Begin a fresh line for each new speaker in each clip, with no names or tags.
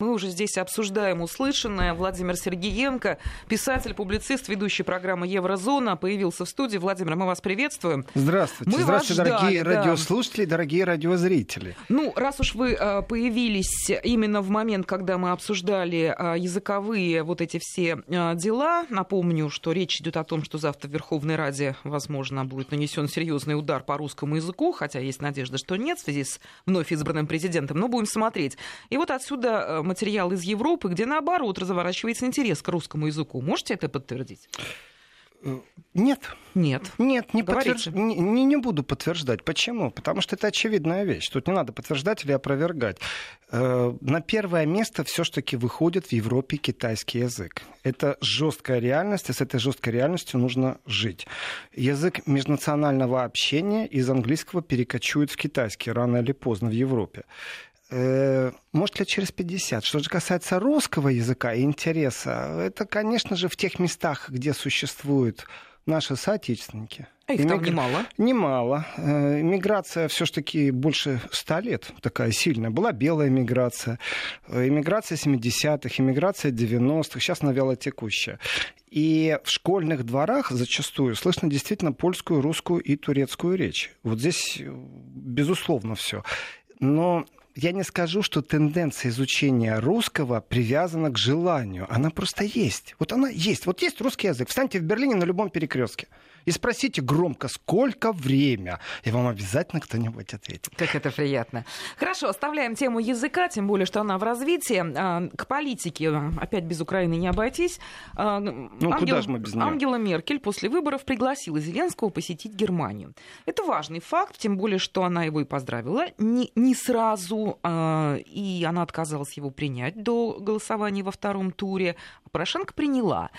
Мы уже здесь обсуждаем услышанное. Владимир Сергеенко, писатель, публицист, ведущий программы «Еврозона», появился в студии. Владимир, мы вас приветствуем.
Здравствуйте. Мы Здравствуйте, дорогие ждали, радиослушатели, да. дорогие радиозрители.
Ну, раз уж вы э, появились именно в момент, когда мы обсуждали э, языковые вот эти все э, дела, напомню, что речь идет о том, что завтра в Верховной Раде, возможно, будет нанесен серьезный удар по русскому языку, хотя есть надежда, что нет в связи с вновь избранным президентом, но будем смотреть. И вот отсюда материал из Европы, где наоборот разворачивается интерес к русскому языку. Можете это подтвердить?
Нет.
Нет.
Нет, не, подтверж... не, не, не буду подтверждать. Почему? Потому что это очевидная вещь. Тут не надо подтверждать или опровергать. Э, на первое место все-таки выходит в Европе китайский язык. Это жесткая реальность, и с этой жесткой реальностью нужно жить. Язык межнационального общения из английского перекочует в китайский рано или поздно в Европе. Э, может лет через 50. Что же касается русского языка и интереса, это, конечно же, в тех местах, где существуют наши соотечественники.
А их Иммигра... там немало?
Немало. Э, миграция все-таки больше ста лет такая сильная. Была белая миграция, э, иммиграция 70-х, иммиграция 90-х, сейчас она вялотекущая. И в школьных дворах зачастую слышно действительно польскую, русскую и турецкую речь. Вот здесь, безусловно, все. Но я не скажу, что тенденция изучения русского привязана к желанию. Она просто есть. Вот она есть. Вот есть русский язык. Встаньте в Берлине на любом перекрестке и спросите громко, сколько время, и вам обязательно кто-нибудь ответит.
Как это приятно. Хорошо, оставляем тему языка, тем более, что она в развитии. А, к политике опять без Украины не обойтись.
А, ну, Ангел... куда же мы без нее?
Ангела Меркель после выборов пригласила Зеленского посетить Германию. Это важный факт, тем более, что она его и поздравила не, не сразу, а, и она отказалась его принять до голосования во втором туре. Порошенко приняла.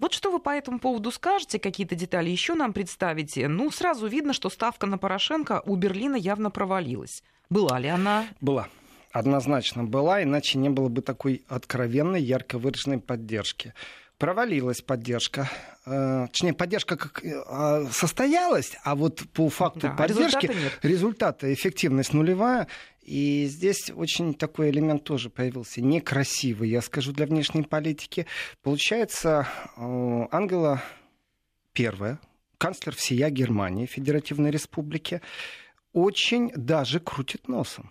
Вот что вы по этому поводу скажете, какие-то детали еще нам представите? Ну, сразу видно, что ставка на Порошенко у Берлина явно провалилась. Была ли она?
Была однозначно была, иначе не было бы такой откровенной, ярко выраженной поддержки. Провалилась поддержка. Э, точнее, поддержка как э, состоялась, а вот по факту да, поддержки результата, результата эффективность нулевая. И здесь очень такой элемент тоже появился, некрасивый, я скажу, для внешней политики. Получается, э, Ангела первая, канцлер всея Германии, Федеративной Республики, очень даже крутит носом.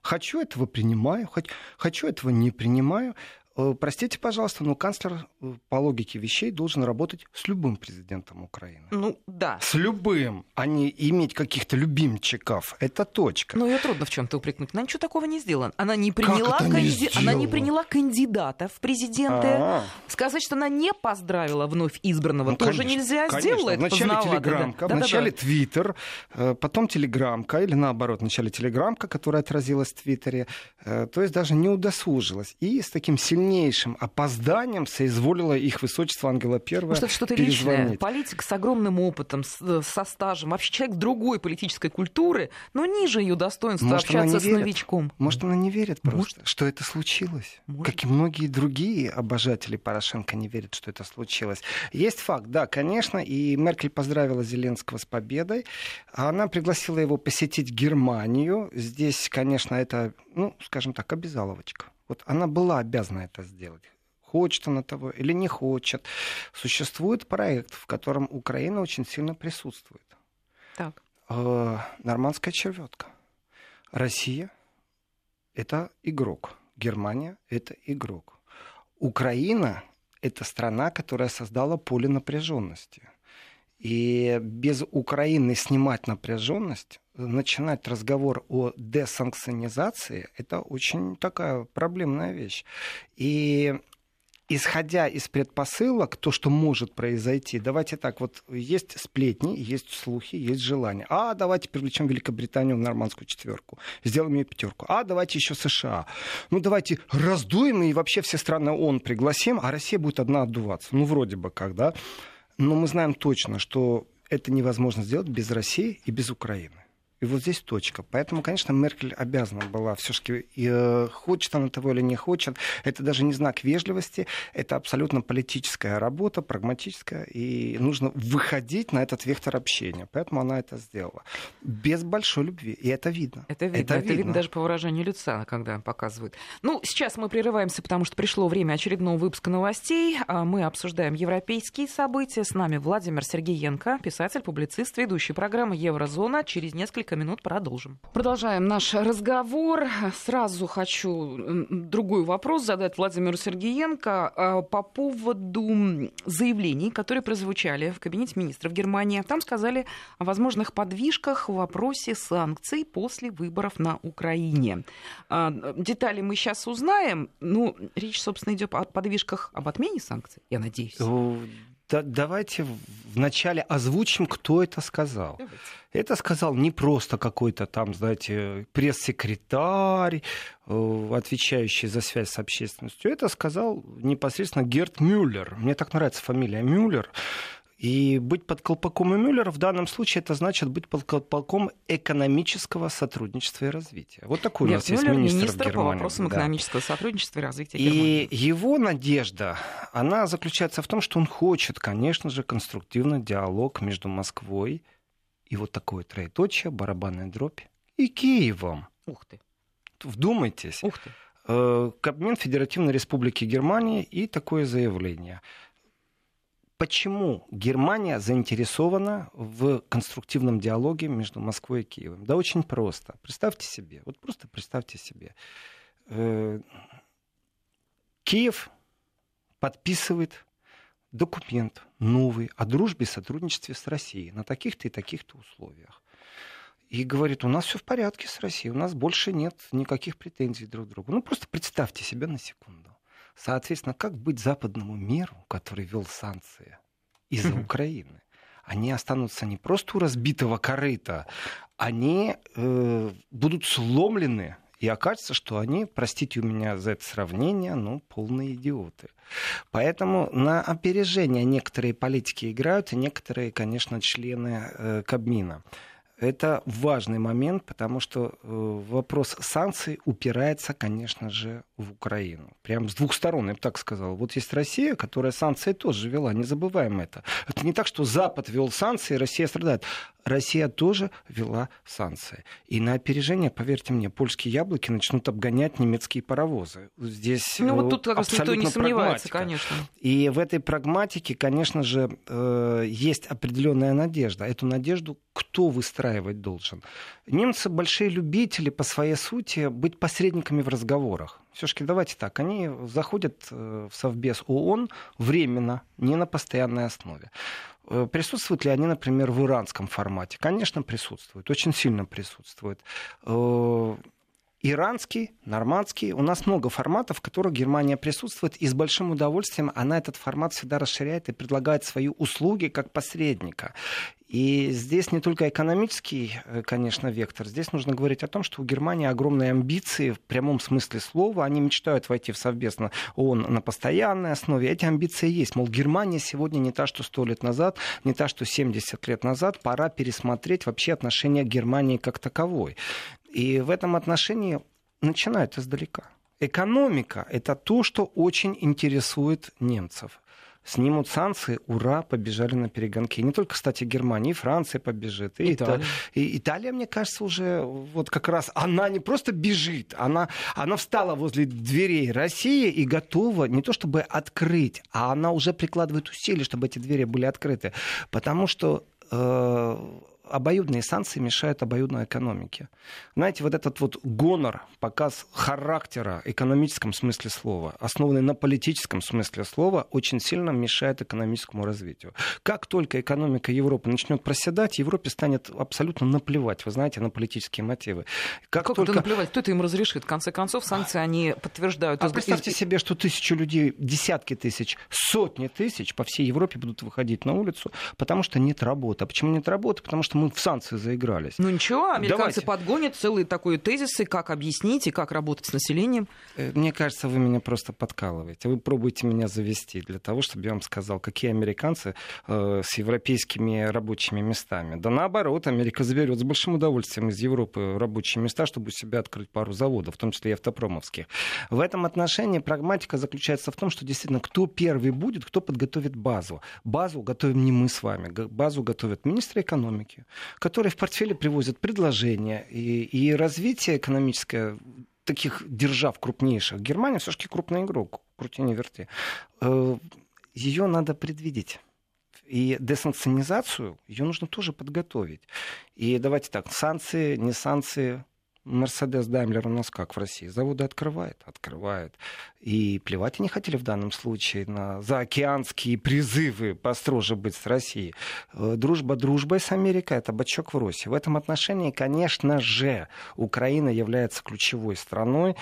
Хочу этого принимаю, хочу этого не принимаю. Э, простите, пожалуйста, но канцлер э, по логике вещей должен работать с любым президентом Украины.
Ну, да.
С любым, а не иметь каких-то любимчиков. Это точка.
Ну, ее трудно в чем-то упрекнуть. Она ничего такого не сделала. Она не приняла, канди... не она не приняла кандидата в президенты. А-а-а. Сказать, что она не поздравила вновь избранного, ну, тоже конечно, нельзя.
Конечно. Сделала это Вначале телеграмка, да. вначале да, да, твиттер, э, потом телеграмка, или наоборот, вначале телеграмка, которая отразилась в твиттере. То есть даже не удосужилась. И с таким сильным сильнейшим опозданием соизволила их высочество Ангела I Может,
это что-то личное. Политик с огромным опытом, э, со стажем, вообще человек другой политической культуры, но ниже ее достоинства Может, общаться с верит. новичком.
Может, она не верит просто, Может. что это случилось. Может. Как и многие другие обожатели Порошенко не верят, что это случилось. Есть факт, да, конечно, и Меркель поздравила Зеленского с победой. Она пригласила его посетить Германию. Здесь, конечно, это, ну, скажем так, обязаловочка. Вот она была обязана это сделать. Хочет она того или не хочет. Существует проект, в котором Украина очень сильно присутствует.
Так.
Э, нормандская черветка. Россия — это игрок. Германия — это игрок. Украина — это страна, которая создала поле напряженности. И без Украины снимать напряженность начинать разговор о десанкционизации, это очень такая проблемная вещь. И исходя из предпосылок, то, что может произойти, давайте так, вот есть сплетни, есть слухи, есть желания. А, давайте привлечем Великобританию в нормандскую четверку, сделаем ее пятерку. А, давайте еще США. Ну, давайте раздуем и вообще все страны ООН пригласим, а Россия будет одна отдуваться. Ну, вроде бы как, да? Но мы знаем точно, что это невозможно сделать без России и без Украины. И вот здесь точка. Поэтому, конечно, Меркель обязана была все-таки, э, хочет она того или не хочет, это даже не знак вежливости, это абсолютно политическая работа, прагматическая, и нужно выходить на этот вектор общения. Поэтому она это сделала. Без большой любви. И это видно.
Это видно. Это, это видно. видно даже по выражению лица, когда показывают. Ну, сейчас мы прерываемся, потому что пришло время очередного выпуска новостей. А мы обсуждаем европейские события. С нами Владимир Сергеенко, писатель, публицист, ведущий программы «Еврозона». Через несколько несколько минут продолжим. Продолжаем наш разговор. Сразу хочу другой вопрос задать Владимиру Сергеенко а, по поводу заявлений, которые прозвучали в Кабинете министров Германии. Там сказали о возможных подвижках в вопросе санкций после выборов на Украине. А, детали мы сейчас узнаем. Ну, речь, собственно, идет о подвижках об отмене санкций, я надеюсь
да, давайте вначале озвучим, кто это сказал. Давайте. Это сказал не просто какой-то там, знаете, пресс-секретарь, э, отвечающий за связь с общественностью. Это сказал непосредственно Герт Мюллер. Мне так нравится фамилия Мюллер. И быть под колпаком Мюллера в данном случае это значит быть под колпаком экономического сотрудничества и развития. Вот такой Нет, у нас Мюллер есть министр, министр Германии.
по вопросам да. экономического сотрудничества и развития
Германии. И его надежда, она заключается в том, что он хочет, конечно же, конструктивный диалог между Москвой и вот такое троеточие, барабанная дробь, и Киевом.
Ух ты.
Вдумайтесь.
Ух ты.
Э, Кабмин Федеративной Республики Германии и такое заявление – Почему Германия заинтересована в конструктивном диалоге между Москвой и Киевом? Да очень просто. Представьте себе, вот просто представьте себе. Э, Киев подписывает документ новый о дружбе и сотрудничестве с Россией на таких-то и таких-то условиях. И говорит, у нас все в порядке с Россией, у нас больше нет никаких претензий друг к другу. Ну просто представьте себе на секунду. Соответственно, как быть западному миру, который вел санкции из-за Украины? Они останутся не просто у разбитого корыта, они э, будут сломлены и окажется, что они, простите у меня за это сравнение, ну, полные идиоты. Поэтому на опережение некоторые политики играют, и некоторые, конечно, члены э, Кабмина. Это важный момент, потому что э, вопрос санкций упирается, конечно же, в Украину. Прям с двух сторон, я бы так сказал. Вот есть Россия, которая санкции тоже вела, не забываем это. Это не так, что Запад вел санкции, Россия страдает. Россия тоже вела санкции. И на опережение, поверьте мне, польские яблоки начнут обгонять немецкие паровозы. Здесь
ну, вот тут как раз никто не сомневается, конечно.
И в этой прагматике, конечно же, э, есть определенная надежда. Эту надежду кто выстраивать должен? Немцы большие любители по своей сути быть посредниками в разговорах. Все-таки давайте так, они заходят э, в Совбез ООН временно, не на постоянной основе. Э, присутствуют ли они, например, в иранском формате? Конечно, присутствуют, очень сильно присутствуют. Иранский, нормандский. У нас много форматов, в которых Германия присутствует, и с большим удовольствием она этот формат всегда расширяет и предлагает свои услуги как посредника. И здесь не только экономический, э, конечно, вектор. Здесь нужно говорить о том, что у Германии огромные амбиции в прямом смысле слова. Они мечтают войти в Совбез на ООН на постоянной основе. Эти амбиции есть. Мол, Германия сегодня не та, что сто лет назад, не та, что 70 лет назад. Пора пересмотреть вообще отношение к Германии как таковой. И в этом отношении начинают издалека. Экономика – это то, что очень интересует немцев снимут санкции, ура, побежали на перегонки. И не только, кстати, Германия, и Франция побежит. И Италия. И Италия, мне кажется, уже вот как раз, она не просто бежит, она, она встала возле дверей России и готова не то чтобы открыть, а она уже прикладывает усилия, чтобы эти двери были открыты. Потому что э, обоюдные санкции мешают обоюдной экономике. Знаете, вот этот вот гонор, показ характера в экономическом смысле слова, основанный на политическом смысле слова, очень сильно мешает экономическому развитию. Как только экономика Европы начнет проседать, Европе станет абсолютно наплевать, вы знаете, на политические мотивы.
Как, как только... наплевать? Кто это им разрешит? В конце концов, санкции они подтверждают.
А представьте себе, что тысячи людей, десятки тысяч, сотни тысяч по всей Европе будут выходить на улицу, потому что нет работы. А почему нет работы? Потому что мы в санкции заигрались.
Ну ничего, американцы Давайте. подгонят целые такие тезисы, как объяснить и как работать с населением.
Э, мне кажется, вы меня просто подкалываете. Вы пробуете меня завести для того, чтобы я вам сказал, какие американцы э, с европейскими рабочими местами. Да наоборот, Америка заберет с большим удовольствием из Европы рабочие места, чтобы у себя открыть пару заводов, в том числе и автопромовских. В этом отношении прагматика заключается в том, что действительно кто первый будет, кто подготовит базу. Базу готовим не мы с вами, базу готовят министры экономики, которые в портфеле привозят предложения и, и развитие экономическое таких держав крупнейших. Германия все-таки крупный игрок, крути не верти. Э, Ее надо предвидеть. И десанкционизацию ее нужно тоже подготовить. И давайте так, санкции, не санкции, Мерседес Даймлер у нас как в России? Заводы открывает? Открывает. И плевать они хотели в данном случае на заокеанские призывы построже быть с Россией. Э, дружба дружбой с Америкой — это бачок в росе. В этом отношении, конечно же, Украина является ключевой страной,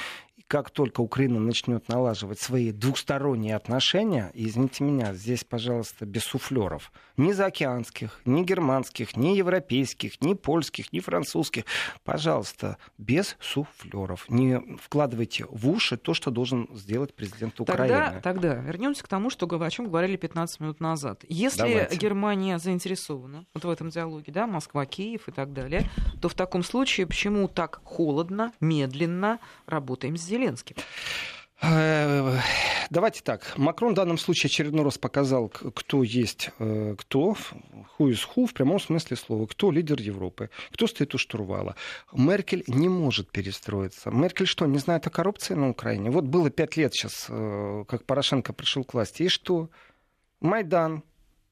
как только Украина начнет налаживать свои двухсторонние отношения, и, извините меня, здесь, пожалуйста, без суфлеров, ни заокеанских, ни германских, ни европейских, ни польских, ни французских, пожалуйста, без суфлеров. Не вкладывайте в уши то, что должен сделать президент Украины.
Тогда, тогда вернемся к тому, что, о чем говорили 15 минут назад. Если Давайте. Германия заинтересована вот в этом диалоге, да, Москва, Киев и так далее, то в таком случае почему так холодно, медленно работаем с Зеленским?
Давайте так. Макрон в данном случае очередной раз показал, кто есть э, кто, ху из ху в прямом смысле слова, кто лидер Европы, кто стоит у штурвала. Меркель не может перестроиться. Меркель что, не знает о коррупции на Украине? Вот было пять лет сейчас, э, как Порошенко пришел к власти. И что? Майдан,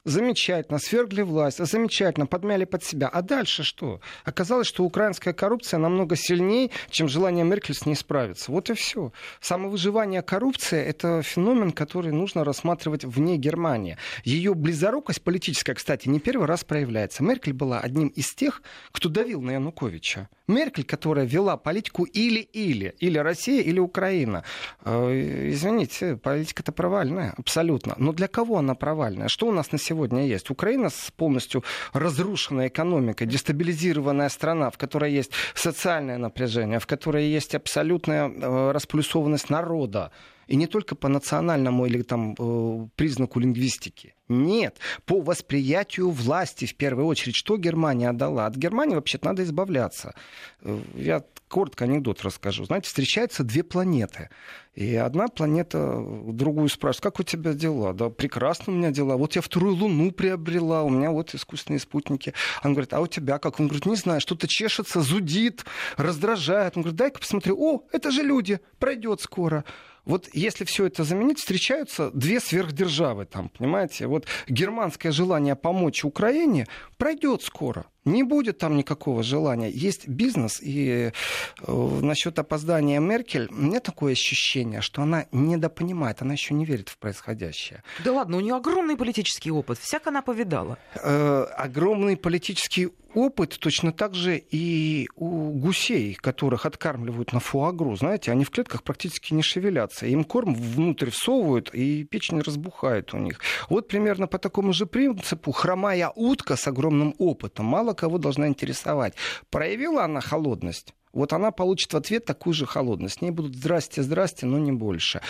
замечательно, свергли власть, замечательно, подмяли под себя. А дальше что? Оказалось, что украинская коррупция намного сильнее, чем желание Меркель с ней справиться. Вот и все. Самовыживание коррупции – это феномен, который нужно рассматривать вне Германии. Ее близорукость политическая, кстати, не первый раз проявляется. Меркель была одним из тех, кто давил на Януковича. Меркель, которая вела политику или-или, или Россия, или Украина. Э, извините, политика-то провальная, абсолютно. Но для кого она провальная? Что у нас на сегодня есть? Украина с полностью разрушенной экономикой, дестабилизированная страна, в которой есть социальное напряжение, в которой есть абсолютная э, расплюсованность народа. И не только по национальному или там, э, признаку лингвистики. Нет, по восприятию власти в первую очередь. Что Германия отдала? От Германии вообще-то надо избавляться. Э, я коротко анекдот расскажу. Знаете, встречаются две планеты. И одна планета другую спрашивает, как у тебя дела? Да, прекрасно у меня дела. Вот я вторую Луну приобрела, у меня вот искусственные спутники. Он говорит, а у тебя как? Он говорит, не знаю, что-то чешется, зудит, раздражает. Он говорит, дай-ка посмотрю. О, это же люди, пройдет скоро. Вот если все это заменить, встречаются две сверхдержавы там, понимаете? Вот германское желание помочь Украине пройдет скоро. Не будет там никакого желания. Есть бизнес, и э, насчет опоздания Меркель, у меня такое ощущение, что она недопонимает, она еще не верит в происходящее.
Да ладно, у нее огромный политический опыт, всяк она повидала.
Э, огромный политический опыт точно так же и у гусей, которых откармливают на фуагру. Знаете, они в клетках практически не шевелятся. Им корм внутрь всовывают, и печень разбухает у них. Вот примерно по такому же принципу хромая утка с огромным опытом мало кого должна интересовать. Проявила она холодность? Вот она получит в ответ такую же холодность. С ней будут «здрасте, здрасте», но не больше.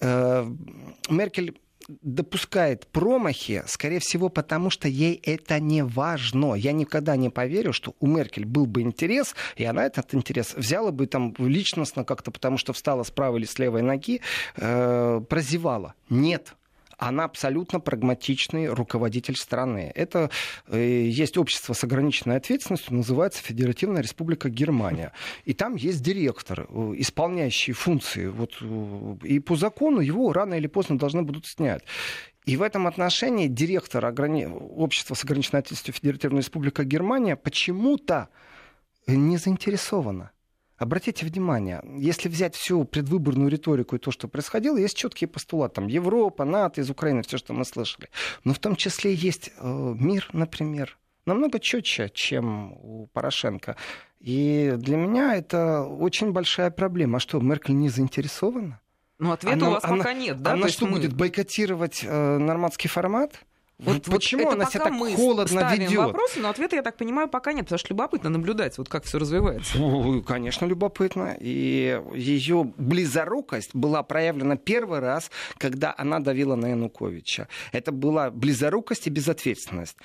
Э, Меркель допускает промахи, скорее всего, потому что ей это не важно. Я никогда не поверю, что у Меркель был бы интерес, и она этот интерес взяла бы там личностно как-то, потому что встала с правой или с левой ноги, э, прозевала. Нет, она абсолютно прагматичный руководитель страны. Это э, есть общество с ограниченной ответственностью, называется Федеративная Республика Германия. И там есть директор, э, исполняющий функции. Вот, э, и по закону его рано или поздно должны будут снять. И в этом отношении директор ограни... общества с ограниченной ответственностью Федеративная Республика Германия почему-то не заинтересована. Обратите внимание, если взять всю предвыборную риторику и то, что происходило, есть четкие постулаты. Там Европа, НАТО, из Украины, все, что мы слышали. Но в том числе есть э, мир, например, намного четче, чем у Порошенко. И для меня это очень большая проблема. А что, Меркель не заинтересована?
Ну, ответа она, у вас она, пока нет, да?
Она что, мы... будет бойкотировать э, нормандский формат? Вот, почему вот она себя так холодно ведет?
вопросы, но ответа, я так понимаю, пока нет, потому что любопытно наблюдать, вот как все развивается.
Ну, конечно, любопытно. И ее близорукость была проявлена первый раз, когда она давила на Януковича. Это была близорукость и безответственность.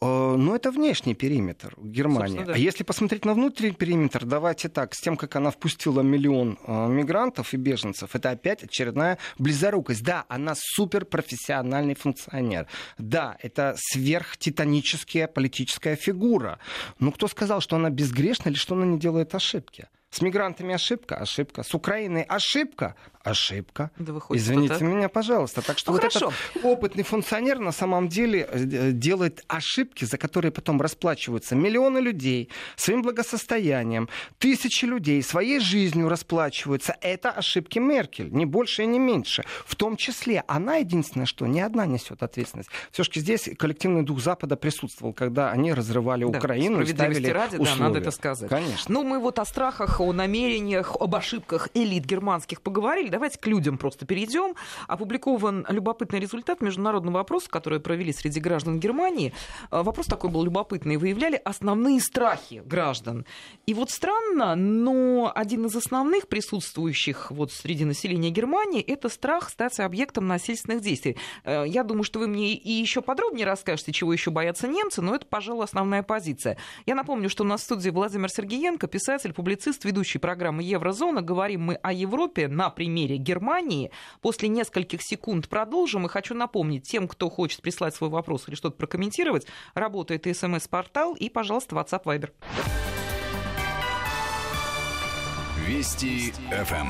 Э, ну, это внешний периметр Германии. Да. А если посмотреть на внутренний периметр, давайте так, с тем, как она впустила миллион э, мигрантов и беженцев, это опять очередная близорукость. Да, она суперпрофессиональный функционер. Да, это сверхтитаническая политическая фигура. Но кто сказал, что она безгрешна или что она не делает ошибки? С мигрантами ошибка, ошибка. С Украиной ошибка, ошибка. Да выходит, Извините это... меня, пожалуйста. Так что ну, вот хорошо. этот опытный функционер на самом деле э, делает ошибки, за которые потом расплачиваются миллионы людей своим благосостоянием, тысячи людей своей жизнью расплачиваются. Это ошибки Меркель, не больше и не меньше. В том числе она единственное, что не одна несет ответственность. Все-таки здесь коллективный дух Запада присутствовал, когда они разрывали да, Украину и ставили ради, условия.
Да, надо это сказать.
Конечно.
Ну, мы вот о страхах, о намерениях, об ошибках элит германских поговорили. Давайте к людям просто перейдем. Опубликован любопытный результат международного опроса, который провели среди граждан Германии. А, вопрос такой был любопытный. Выявляли основные страхи граждан. И вот странно, но один из основных присутствующих вот среди населения Германии это страх стать объектом насильственных действий. Э, я думаю, что вы мне и еще подробнее расскажете, чего еще боятся немцы, но это, пожалуй, основная позиция. Я напомню, что у нас в студии Владимир Сергеенко, писатель, публицист, ведущий программы «Еврозона». Говорим мы о Европе на примере примере Германии. После нескольких секунд продолжим. И хочу напомнить тем, кто хочет прислать свой вопрос или что-то прокомментировать, работает и смс-портал, и, пожалуйста, WhatsApp Viber.
Вести ФМ.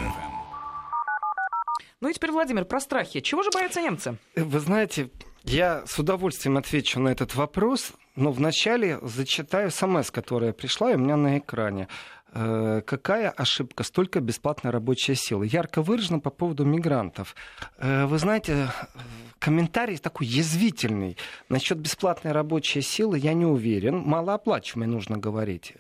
Ну и теперь, Владимир, про страхи. Чего же боятся немцы?
Вы знаете, я с удовольствием отвечу на этот вопрос, но вначале зачитаю смс, которая пришла у меня на экране. Э, какая ошибка? Столько бесплатной рабочей силы. Ярко выражено по поводу мигрантов. Э, вы знаете, комментарий такой язвительный. Насчет бесплатной рабочей силы я не уверен. Малооплачиваемой нужно говорить.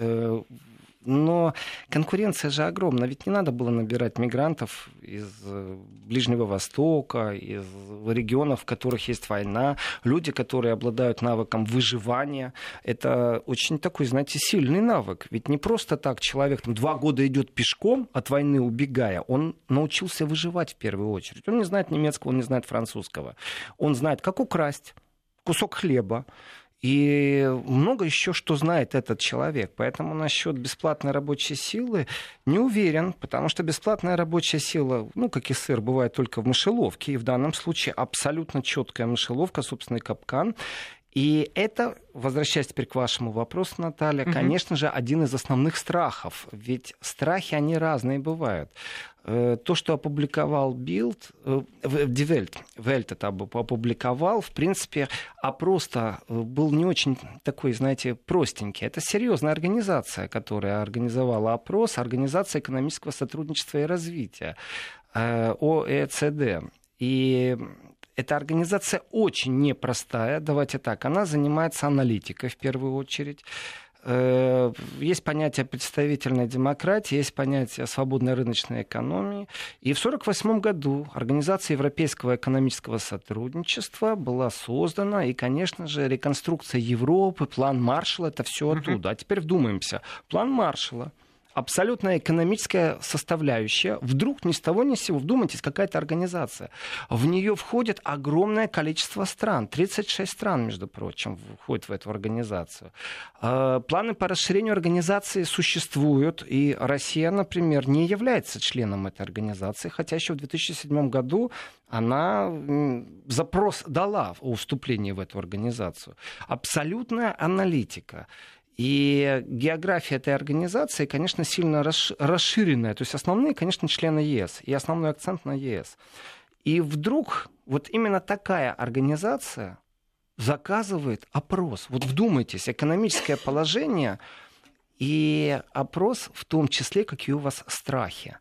Но конкуренция же огромна. Ведь не надо было набирать мигрантов из э, Ближнего Востока, из регионов, в которых есть война. Люди, которые обладают навыком выживания. Это очень такой, знаете, сильный навык. Ведь не просто так человек там, два года идет пешком от войны убегая. Он научился выживать в первую очередь. Он не знает немецкого, он не знает французского. Он знает, как украсть кусок хлеба, и много еще что знает этот человек. Поэтому насчет бесплатной рабочей силы не уверен, потому что бесплатная рабочая сила, ну, как и сыр, бывает только в мышеловке. И в данном случае абсолютно четкая мышеловка, собственный капкан. И это, возвращаясь теперь к вашему вопросу, Наталья, угу. конечно же, один из основных страхов. Ведь страхи, они разные бывают. Э, то, что опубликовал Билд, Die Welt, Welt это опубликовал, в принципе, опрос-то э, был не очень такой, знаете, простенький. Это серьезная организация, которая организовала опрос, Организация экономического сотрудничества и развития, э, ОЭЦД. И эта организация очень непростая, давайте так, она занимается аналитикой в первую очередь. Э, есть понятие представительной демократии, есть понятие свободной рыночной экономии. И в 1948 году Организация Европейского экономического сотрудничества была создана, и, конечно же, реконструкция Европы, план Маршалла, это все оттуда. А теперь вдумаемся. План Маршалла – абсолютно экономическая составляющая. Вдруг ни с того ни с сего, вдумайтесь, какая-то организация. В нее входит огромное количество стран. 36 стран, между прочим, входят в эту организацию. А, планы по расширению организации существуют. И Россия, например, не является членом этой организации, хотя еще в 2007 году она запрос дала о вступлении в эту организацию. Абсолютная аналитика. И география этой организации, конечно, сильно расширенная. То есть основные, конечно, члены ЕС. И основной акцент на ЕС. И вдруг вот именно такая организация заказывает опрос. Вот вдумайтесь, экономическое положение и опрос в том числе, какие у вас страхи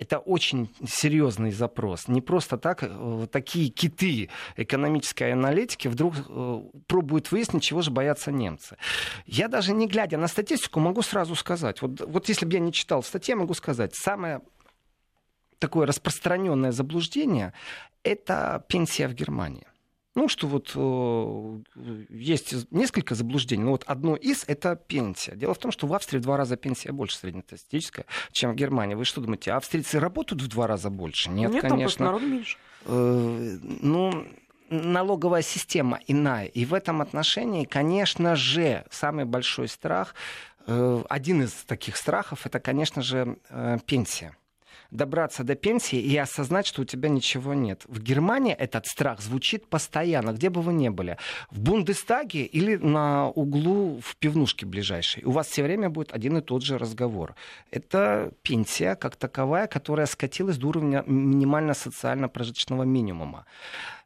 это очень серьезный запрос. Не просто так э, такие киты экономической аналитики вдруг э, пробуют выяснить, чего же боятся немцы. Я даже не глядя на статистику могу сразу сказать, вот, вот если бы я не читал статьи, могу сказать, самое такое распространенное заблуждение – это пенсия в Германии. Ну, что вот э, есть несколько заблуждений. Но вот одно из — это пенсия. Дело в том, что в Австрии в два раза пенсия больше среднестатистическая, чем в Германии. Вы что думаете, австрийцы работают в два раза больше? Нет,
Нет
конечно.
Там народу меньше.
Э, ну, налоговая система иная. И в этом отношении, конечно же, самый большой страх, э, один из таких страхов, это, конечно же, э, пенсия добраться до пенсии и осознать, что у тебя ничего нет. В Германии этот страх звучит постоянно, где бы вы ни были. В Бундестаге или на углу в пивнушке ближайшей. У вас все время будет один и тот же разговор. Это пенсия как таковая, которая скатилась до уровня минимально социально-прожиточного минимума.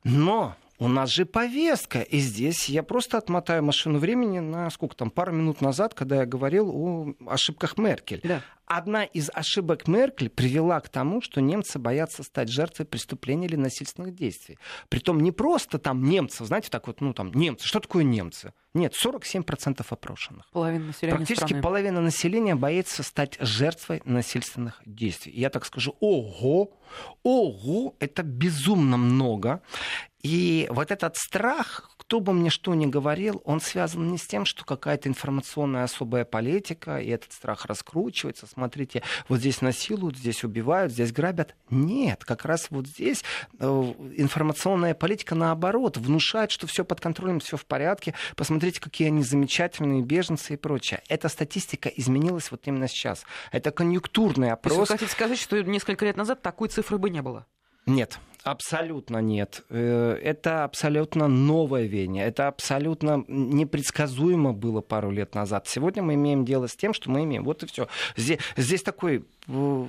Но у нас же повестка. И здесь я просто отмотаю машину времени на сколько там, пару минут назад, когда я говорил о ошибках Меркель. Да. Одна из ошибок Меркель привела к тому, что немцы боятся стать жертвой преступлений или насильственных действий. Притом не просто там немцев, знаете, так вот, ну там, немцы. Что такое немцы? Нет, 47% опрошенных.
Половина населения
Практически
страны.
половина населения боится стать жертвой насильственных действий. И я так скажу, ого, ого, это безумно много. И вот этот страх, кто бы мне что ни говорил, он связан не с тем, что какая-то информационная особая политика, и этот страх раскручивается. Смотрите, вот здесь насилуют, здесь убивают, здесь грабят. Нет, как раз вот здесь э, информационная политика наоборот внушает, что все под контролем, все в порядке. Посмотрите, какие они замечательные беженцы и прочее. Эта статистика изменилась вот именно сейчас. Это конъюнктурный опрос.
Вы хотите сказать, что несколько лет назад такой цифры бы не было?
Нет, абсолютно нет. Э, это абсолютно новое веяние. Это абсолютно непредсказуемо было пару лет назад. Сегодня мы имеем дело с тем, что мы имеем. Вот и все. Здесь, здесь такой э,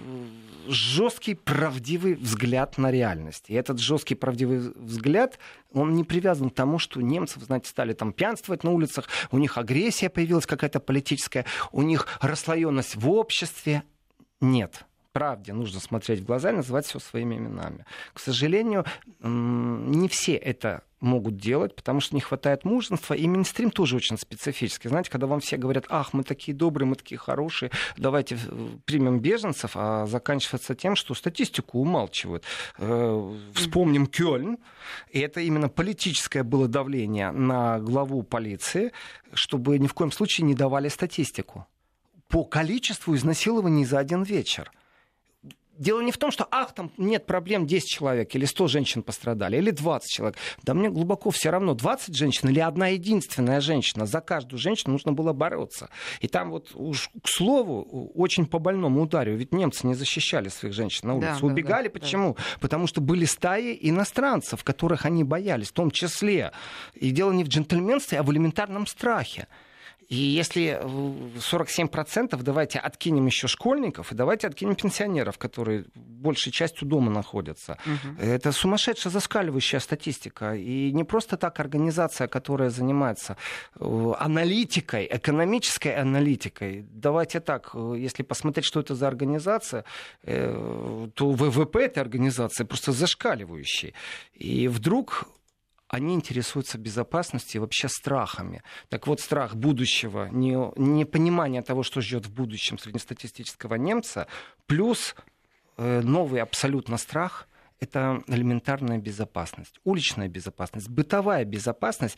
жесткий, правдивый взгляд на реальность. И этот жесткий, правдивый взгляд, он не привязан к тому, что немцы, знаете, стали там пьянствовать на улицах, у них агрессия появилась какая-то политическая, у них расслоенность в обществе. Нет правде нужно смотреть в глаза и называть все своими именами. К сожалению, не все это могут делать, потому что не хватает мужества. И Минстрим тоже очень специфический. Знаете, когда вам все говорят, ах, мы такие добрые, мы такие хорошие, давайте э, примем беженцев, а заканчивается тем, что статистику умалчивают. Э, вспомним Кёльн, и это именно политическое было давление на главу полиции, чтобы ни в коем случае не давали статистику по количеству изнасилований за один вечер. Дело не в том, что, ах, там нет проблем, 10 человек или 100 женщин пострадали, или 20 человек. Да мне глубоко все равно, 20 женщин или одна единственная женщина. За каждую женщину нужно было бороться. И там вот уж, к слову, очень по больному ударю, ведь немцы не защищали своих женщин на улице. Да, Убегали. Да, да, Почему? Да. Потому что были стаи иностранцев, которых они боялись, в том числе. И дело не в джентльменстве, а в элементарном страхе. И если 47%, давайте откинем еще школьников, и давайте откинем пенсионеров, которые большей частью дома находятся. Угу. Это сумасшедшая заскаливающая статистика. И не просто так организация, которая занимается э, аналитикой, экономической аналитикой. Давайте так, э, если посмотреть, что это за организация, э, то ВВП этой организации просто зашкаливающий. И вдруг они интересуются безопасностью и вообще страхами. Так вот, страх будущего, непонимание того, что ждет в будущем среднестатистического немца, плюс э, новый абсолютно страх — это элементарная безопасность, уличная безопасность, бытовая безопасность.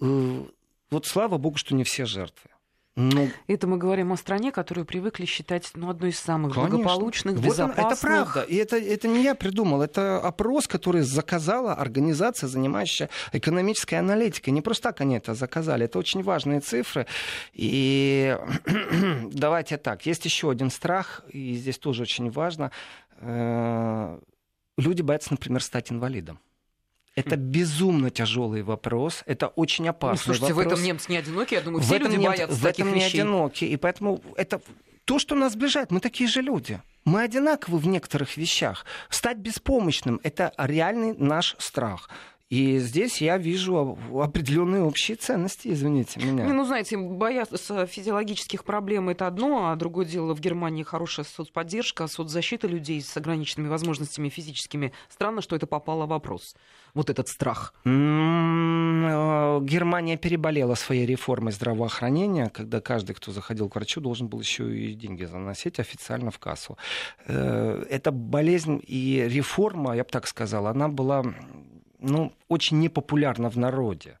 Э, вот слава богу, что не все жертвы.
Ну, это мы говорим о стране, которую привыкли считать ну, одной из самых конечно. благополучных, вот безопасных.
это правда. И это, это не я придумал. Это опрос, который заказала организация, занимающаяся экономической аналитикой. Не просто так они это заказали. Это очень важные цифры. И давайте так. Есть еще один страх, и здесь тоже очень важно. Э, люди боятся, например, стать инвалидом. Это безумно тяжелый вопрос, это очень опасный ну, слушайте,
вопрос. в этом немцы не одиноки, я думаю, все в люди немцы, боятся
в
таких
этом
вещей.
не одиноки, и поэтому это то, что нас сближает, мы такие же люди. Мы одинаковы в некоторых вещах. Стать беспомощным – это реальный наш страх. И здесь я вижу определенные общие ценности, извините меня.
Не, ну, знаете, бояться физиологических проблем это одно, а другое дело в Германии хорошая соцподдержка, соцзащита людей с ограниченными возможностями физическими. Странно, что это попало в вопрос. Вот этот страх.
Э, Германия переболела своей реформой здравоохранения, когда каждый, кто заходил к врачу, должен был еще и деньги заносить официально в кассу. Э, эта болезнь и реформа, я бы так сказал, она была ну, очень непопулярна в народе.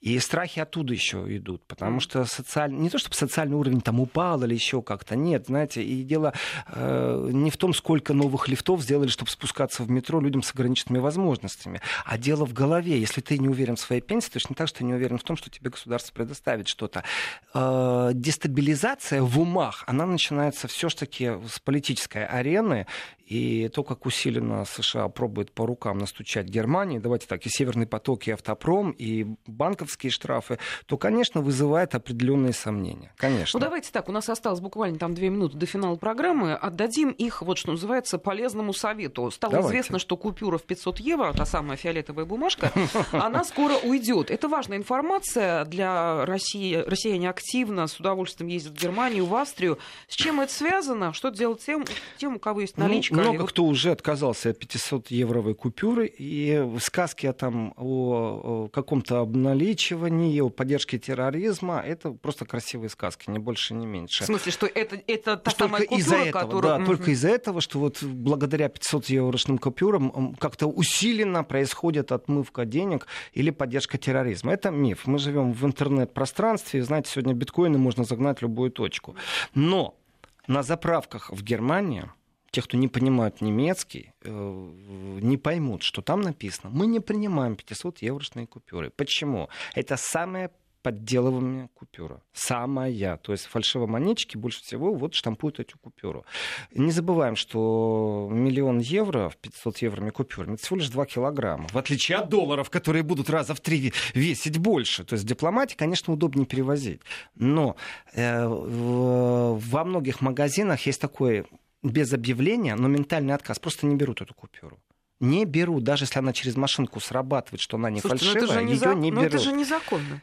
И страхи оттуда еще идут, потому что социальный, не то чтобы социальный уровень там упал или еще как-то, нет, знаете, и дело э, не в том, сколько новых лифтов сделали, чтобы спускаться в метро людям с ограниченными возможностями, а дело в голове. Если ты не уверен в своей пенсии, точно так, что ты не уверен в том, что тебе государство предоставит что-то. Э, дестабилизация в умах, она начинается все-таки с политической арены, и то, как усиленно США пробует по рукам настучать Германии, давайте так, и Северный поток, и Автопром, и банковские штрафы, то, конечно, вызывает определенные сомнения. Конечно.
Ну, давайте так, у нас осталось буквально там две минуты до финала программы. Отдадим их, вот что называется, полезному совету. Стало давайте. известно, что купюра в 500 евро, та самая фиолетовая бумажка, она скоро уйдет. Это важная информация для России. Россияне активно, с удовольствием ездят в Германию, в Австрию. С чем это связано? Что делать тем, тем у кого есть ну, наличка?
Много кто уже отказался от 500-евровой купюры, и сказки о, там, о, каком-то обналичивании, о поддержке терроризма, это просто красивые сказки, ни больше, ни меньше.
В смысле, что это, это та что самая купюра, из-за
этого,
которую...
Да, только из-за этого, что вот благодаря 500-еврошным купюрам как-то усиленно происходит отмывка денег или поддержка терроризма. Это миф. Мы живем в интернет-пространстве, знаете, сегодня биткоины можно загнать в любую точку. Но на заправках в Германии те, кто не понимают немецкий, э, не поймут, что там написано. Мы не принимаем 500 еврошные купюры. Почему? Это самая подделываемая купюра. Самая. То есть фальшивомонетчики больше всего вот штампуют эту купюру. Не забываем, что миллион евро в 500 евроми купюрами это всего лишь 2 килограмма. В отличие от долларов, которые будут раза в три весить больше. То есть дипломате, конечно, удобнее перевозить. Но э, во многих магазинах есть такой без объявления, но ментальный отказ. Просто не берут эту купюру. Не берут, даже если она через машинку срабатывает, что она не Слушайте, ну фальшивая, ее не
но
берут.
это же незаконно.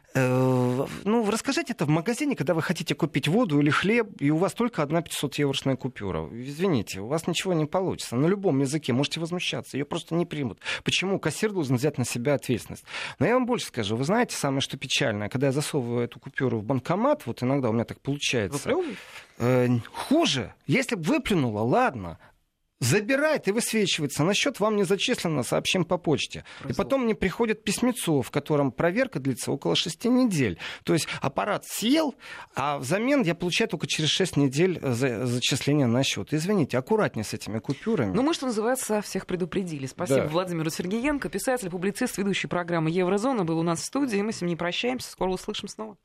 Ну, расскажите это в магазине, когда вы хотите купить воду или хлеб, и у вас только одна 500-еврошная купюра. Извините, у вас ничего не получится. На любом языке можете возмущаться, ее просто не примут. Почему? Кассир должен взять на себя ответственность. Но я вам больше скажу. Вы знаете, самое что печальное, когда я засовываю эту купюру в банкомат, вот иногда у меня так получается. Э, хуже. Если бы выплюнула, ладно, забирает и высвечивается. На счет вам не зачислено, сообщим по почте. Просто... И потом мне приходит письмецо, в котором проверка длится около 6 недель. То есть аппарат съел, а взамен я получаю только через 6 недель за... зачисления на счет. Извините, аккуратнее с этими купюрами.
Ну, мы, что называется, всех предупредили. Спасибо да. Владимиру Сергеенко, писатель, публицист, ведущий программы «Еврозона» был у нас в студии. Мы с ним не прощаемся. Скоро услышим снова.